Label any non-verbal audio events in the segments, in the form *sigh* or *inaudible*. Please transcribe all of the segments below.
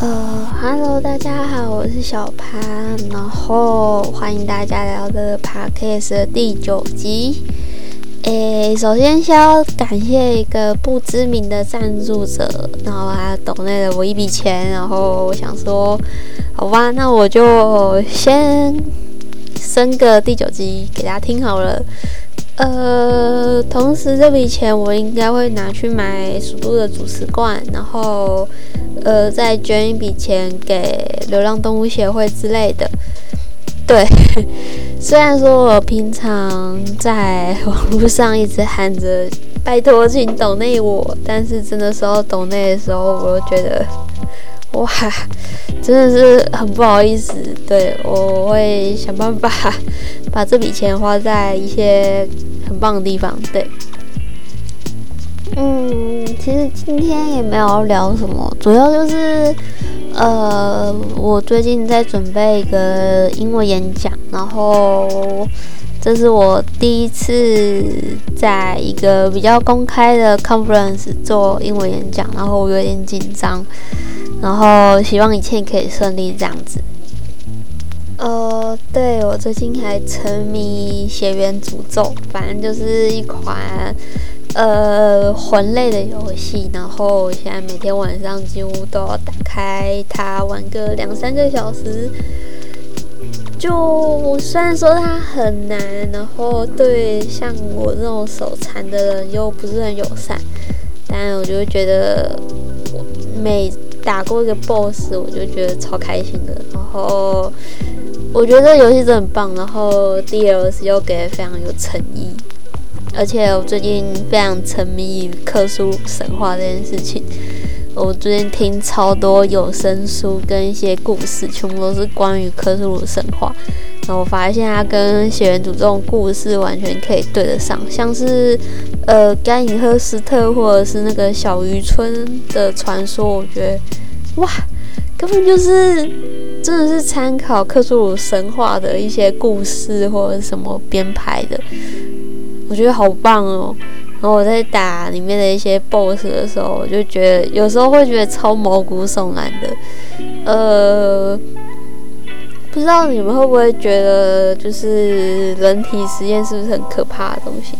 呃，Hello，大家好，我是小潘，然后欢迎大家来到这个 Podcast 的第九集。诶，首先先要感谢一个不知名的赞助者，然后他抖内了我一笔钱，然后我想说，好吧，那我就先升个第九集给大家听好了。呃，同时这笔钱我应该会拿去买蜀都的主食罐，然后呃再捐一笔钱给流浪动物协会之类的。对，*laughs* 虽然说我平常在网络上一直喊着拜托请抖内我，但是真的时候抖内的时候，我又觉得 *laughs* 哇，真的是很不好意思。对我会想办法 *laughs* 把这笔钱花在一些。很棒的地方，对。嗯，其实今天也没有聊什么，主要就是，呃，我最近在准备一个英文演讲，然后这是我第一次在一个比较公开的 conference 做英文演讲，然后我有点紧张，然后希望一切可以顺利这样子。呃，对我最近还沉迷《血缘诅咒》，反正就是一款呃魂类的游戏。然后我现在每天晚上几乎都要打开它玩个两三个小时。就虽然说它很难，然后对像我这种手残的人又不是很友善，但我就觉得每打过一个 BOSS，我就觉得超开心的。然后。我觉得这游戏真的很棒，然后 DLC 又给的非常有诚意，而且我最近非常沉迷于克苏鲁神话这件事情。我最近听超多有声书跟一些故事，全部都是关于克苏鲁神话。然后我发现它跟血缘诅咒这种故事完全可以对得上，像是呃甘隐赫斯特或者是那个小渔村的传说，我觉得哇，根本就是。真的是参考克苏鲁神话的一些故事或者什么编排的，我觉得好棒哦。然后我在打里面的一些 BOSS 的时候，我就觉得有时候会觉得超毛骨悚然的。呃，不知道你们会不会觉得，就是人体实验是不是很可怕的东西？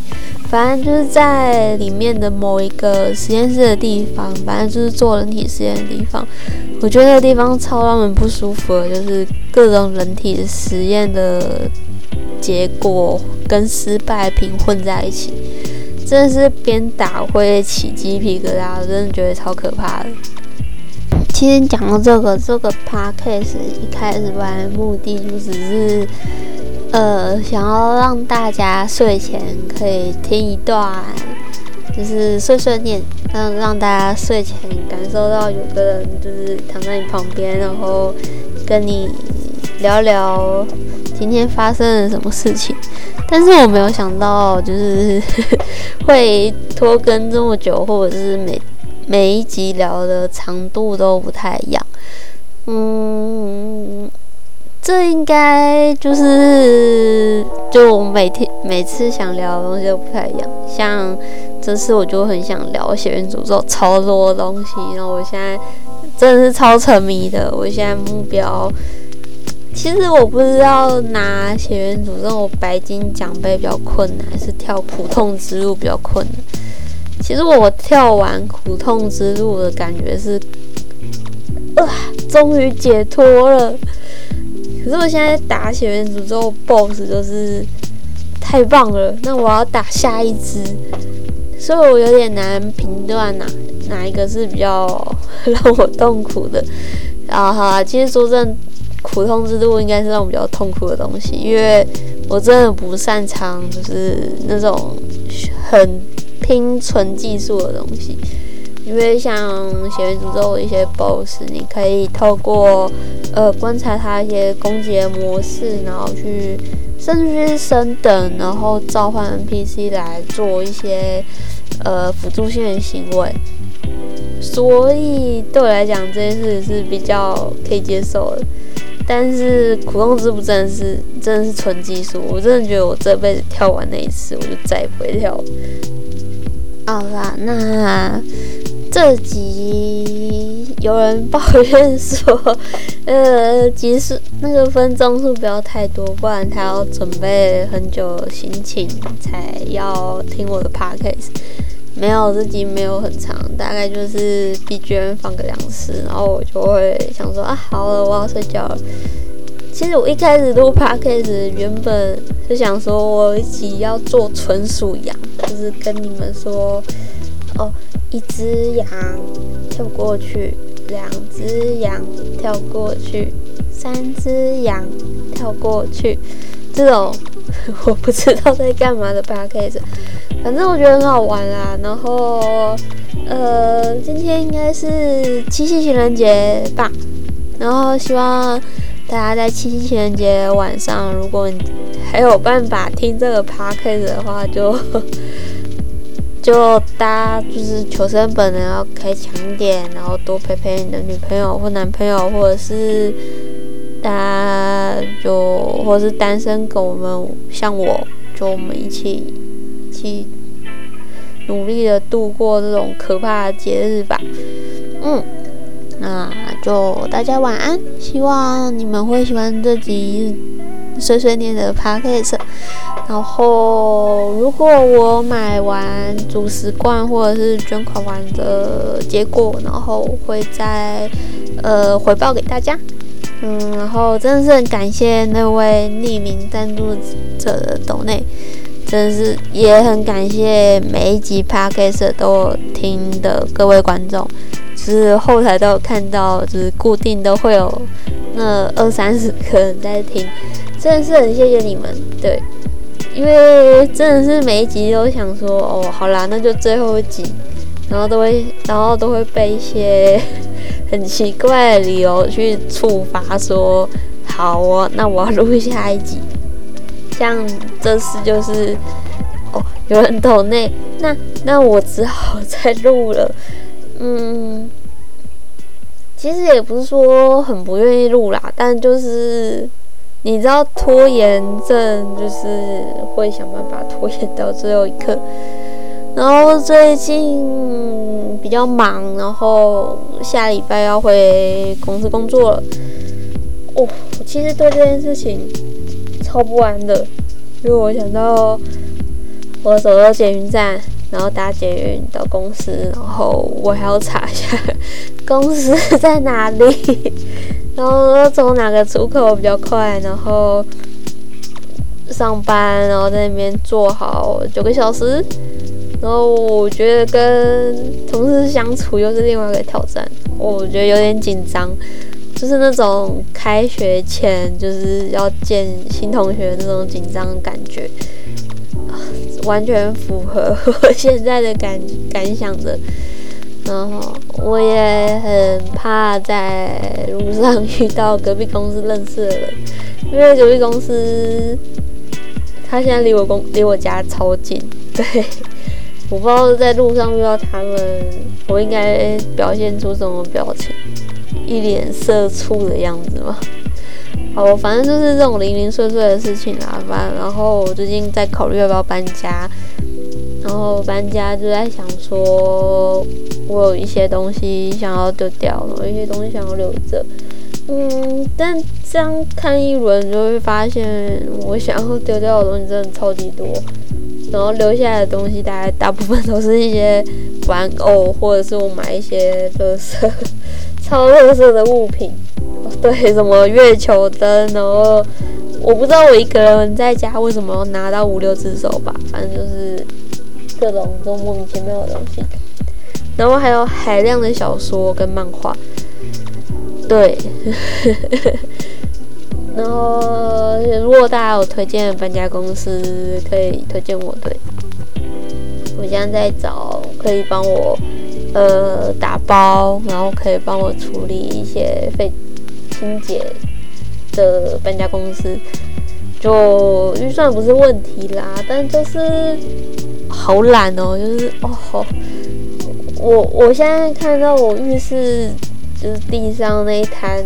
反正就是在里面的某一个实验室的地方，反正就是做人体实验的地方。我觉得那个地方超让人不舒服的，就是各种人体实验的结果跟失败品混在一起，真的是边打会起鸡皮疙瘩，我真的觉得超可怕的。其实讲到这个，这个 podcast 一开始本来目的就只是。呃，想要让大家睡前可以听一段，就是碎碎念，让让大家睡前感受到有个人就是躺在你旁边，然后跟你聊聊今天发生了什么事情。但是我没有想到，就是 *laughs* 会拖更这么久，或者是每每一集聊的长度都不太一样。嗯。这应该就是就我每天每次想聊的东西都不太一样，像这次我就很想聊血缘诅咒超多东西，然后我现在真的是超沉迷的。我现在目标其实我不知道拿血缘诅咒白金奖杯比较困难，还是跳普通之路比较困难。其实我跳完苦痛之路的感觉是，啊，终于解脱了。可是我现在打血缘诅咒 BOSS 就是太棒了，那我要打下一只，所以我有点难评断哪哪一个是比较让我痛苦的。啊哈，其实说真，苦痛之路应该是让我比较痛苦的东西，因为我真的不擅长就是那种很拼纯技术的东西。因为像血缘诅咒的一些 BOSS，你可以透过呃观察它一些攻击的模式，然后去甚至去升等，然后召唤 NPC 来做一些呃辅助性的行为。所以对我来讲，这件事是比较可以接受的。但是苦痛之不真的是真的是纯技术，我真的觉得我这辈子跳完那一次，我就再也不会跳了。好啦，那。这集有人抱怨说，呃，集数那个分钟数不要太多，不然他要准备很久心情才要听我的 podcast。没有，这集没有很长，大概就是 BGM 放个两次，然后我就会想说啊，好了，我要睡觉了。其实我一开始录 podcast 原本是想说我一起要做纯属羊，就是跟你们说，哦，一只羊跳过去，两只羊跳过去，三只羊跳过去，这种 *laughs* 我不知道在干嘛的 podcast。反正我觉得很好玩啦，然后，呃，今天应该是七夕情人节吧，然后希望大家在七夕情人节晚上，如果你还有办法听这个 podcast 的话，就 *laughs* 就大家就是求生本能要开强一点，然后多陪陪你的女朋友或男朋友，或者是大家就或是单身狗们，像我就我们一起。去努力的度过这种可怕的节日吧。嗯，那就大家晚安，希望你们会喜欢这集碎碎念的 podcast。然后，如果我买完主食罐或者是捐款完的结果，然后会再呃回报给大家。嗯，然后真的是很感谢那位匿名赞助者的抖内。真的是也很感谢每一集 podcast 都有听的各位观众，就是后台都有看到，就是固定都会有那二三十个人在听，真的是很谢谢你们。对，因为真的是每一集都想说，哦，好啦，那就最后一集，然后都会，然后都会被一些 *laughs* 很奇怪的理由去触发，说好哦，那我要录下一集。像这次就是哦，有人抖内，那那我只好再录了。嗯，其实也不是说很不愿意录啦，但就是你知道拖延症，就是会想办法拖延到最后一刻。然后最近比较忙，然后下礼拜要回公司工作了。哦，我其实对这件事情。超不完的，因为我想到我走到捷运站，然后搭捷运到公司，然后我还要查一下 *laughs* 公司在哪里，然后走哪个出口比较快，然后上班，然后在那边坐好九个小时，然后我觉得跟同事相处又是另外一个挑战，我觉得有点紧张。就是那种开学前就是要见新同学那种紧张感觉，完全符合我现在的感感想的。然后我也很怕在路上遇到隔壁公司认识的人，因为隔壁公司他现在离我公离我家超近。对，我不知道在路上遇到他们，我应该表现出什么表情。一脸社畜的样子吗？好，反正就是这种零零碎碎的事情啊。反然后我最近在考虑要不要搬家，然后搬家就在想说，我有一些东西想要丢掉，有一些东西想要留着。嗯，但这样看一轮就会发现，我想要丢掉的东西真的超级多，然后留下来的东西大概大部分都是一些玩偶，或者是我买一些垃圾。*laughs* 超特色的物品，对，什么月球灯，然后我不知道我一个人在家为什么要拿到五六只手吧，反正就是各种都莫名其妙的东西。然后还有海量的小说跟漫画，对。*laughs* 然后如果大家有推荐搬家公司，可以推荐我。对，我现在在找可以帮我。呃，打包，然后可以帮我处理一些废清洁的搬家公司，就预算不是问题啦，但就是好懒哦，就是哦，我我现在看到我浴室就是地上那一滩，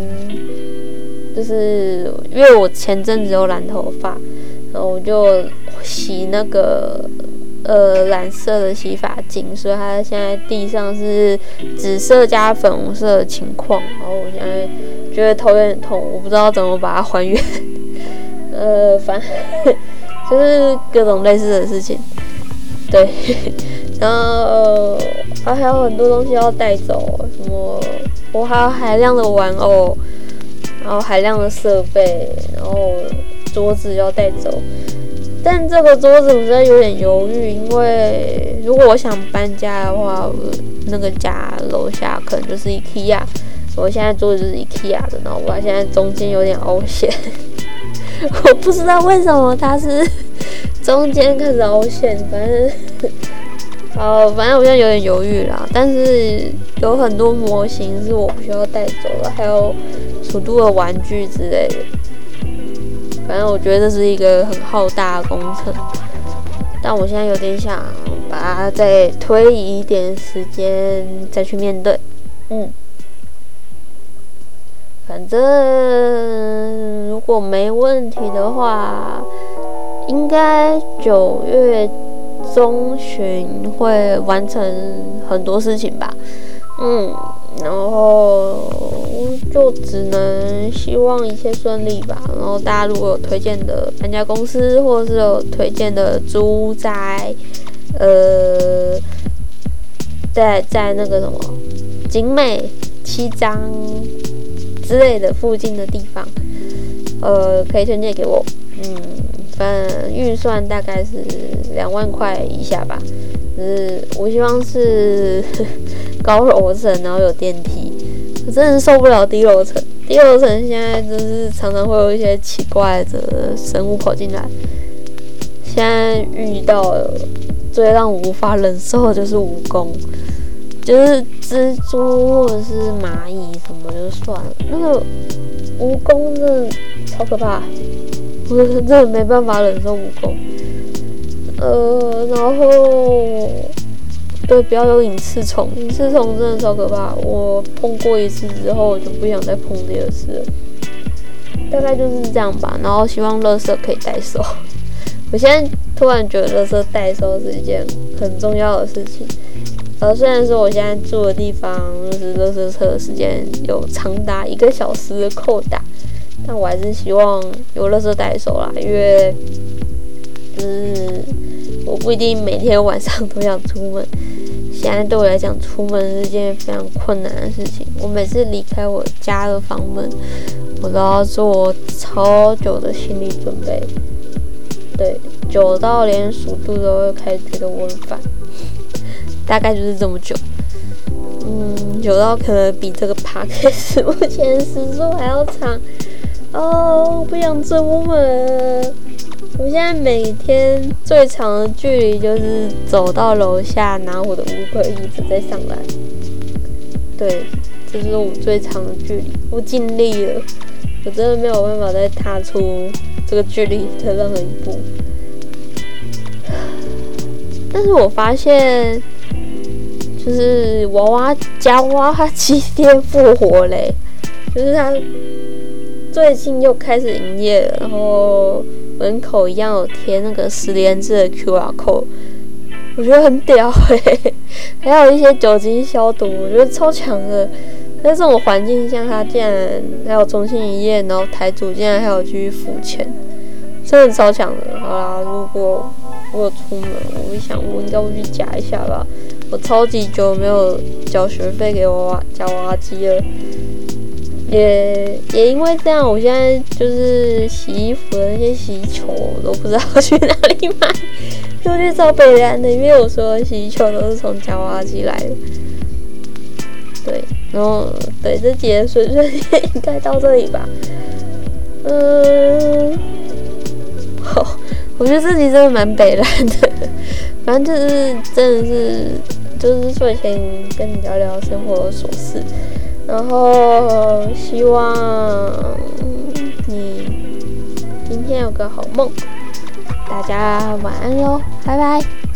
就是因为我前阵子有染头发，然后我就洗那个。呃蓝色的洗发精，所以它现在地上是紫色加粉红色的情况。然后我现在觉得头有点痛，我不知道怎么把它还原。呃，反正就是各种类似的事情。对，然后啊还有很多东西要带走，什么我还有海量的玩偶，然后海量的设备，然后桌子要带走。但这个桌子我真的有点犹豫，因为如果我想搬家的话，那个家楼下可能就是 IKEA，我现在桌子就是 IKEA 的，然后我现在中间有点凹陷，*laughs* 我不知道为什么它是 *laughs* 中间开始凹陷，反正，好，反正我现在有点犹豫啦。但是有很多模型是我不需要带走了，还有楚都的玩具之类的。反正我觉得这是一个很浩大的工程，但我现在有点想把它再推移一点时间再去面对。嗯，反正如果没问题的话，应该九月中旬会完成很多事情吧。嗯。然后就只能希望一切顺利吧。然后大家如果有推荐的搬家公司，或者是有推荐的租宅，呃，在在那个什么景美、七张之类的附近的地方，呃，可以推荐给我。嗯，反正预算大概是两万块以下吧。是我希望是高楼层，然后有电梯。我真的受不了低楼层，低楼层现在就是常常会有一些奇怪的生物跑进来。现在遇到最让我无法忍受的就是蜈蚣，就是蜘蛛或者是蚂蚁什么就算了，那个蜈蚣真的超可怕，我真的没办法忍受蜈蚣。呃，然后对，不要有隐翅虫，隐翅虫真的超可怕。我碰过一次之后，我就不想再碰第二次了。大概就是这样吧。然后希望乐色可以代收。*laughs* 我现在突然觉得乐色代收是一件很重要的事情。呃，虽然说我现在住的地方就是乐色车的时间有长达一个小时的扣打，但我还是希望有乐色代收啦，因为就是。我不一定每天晚上都想出门，现在对我来讲，出门是件非常困难的事情。我每次离开我家的房门，我都要做超久的心理准备，对，久到连数度都会开始觉得我很烦，大概就是这么久。嗯，久到可能比这个 p a r k 目前时速还要长。哦，不想出门。我现在每天最长的距离就是走到楼下拿我的乌龟椅子再上来，对，这是我最长的距离。我尽力了，我真的没有办法再踏出这个距离的任何一步。但是我发现，就是娃娃家娃娃机店复活嘞，就是它最近又开始营业了，然后。门口一样有贴那个十连字的 QR code，我觉得很屌哎，*laughs* 还有一些酒精消毒，我觉得超强的。在这种环境下，他竟然还有重新营业，然后台主竟然还有继续付钱，真的超强的。好啦，如果我有出门，我想我应该会去夹一下吧。我超级久没有交学费给娃娃夹娃娃机了。也也因为这样，我现在就是洗衣服的那些洗衣球，我都不知道去哪里买，就去找北兰的，因为我说洗衣球都是从夹娃机来的。对，然后对这节顺顺应该到这里吧。嗯，好，我觉得这集真的蛮北兰的，反正就是真的是就是睡前跟你聊聊生活琐事。然后希望你今天有个好梦，大家晚安喽，拜拜。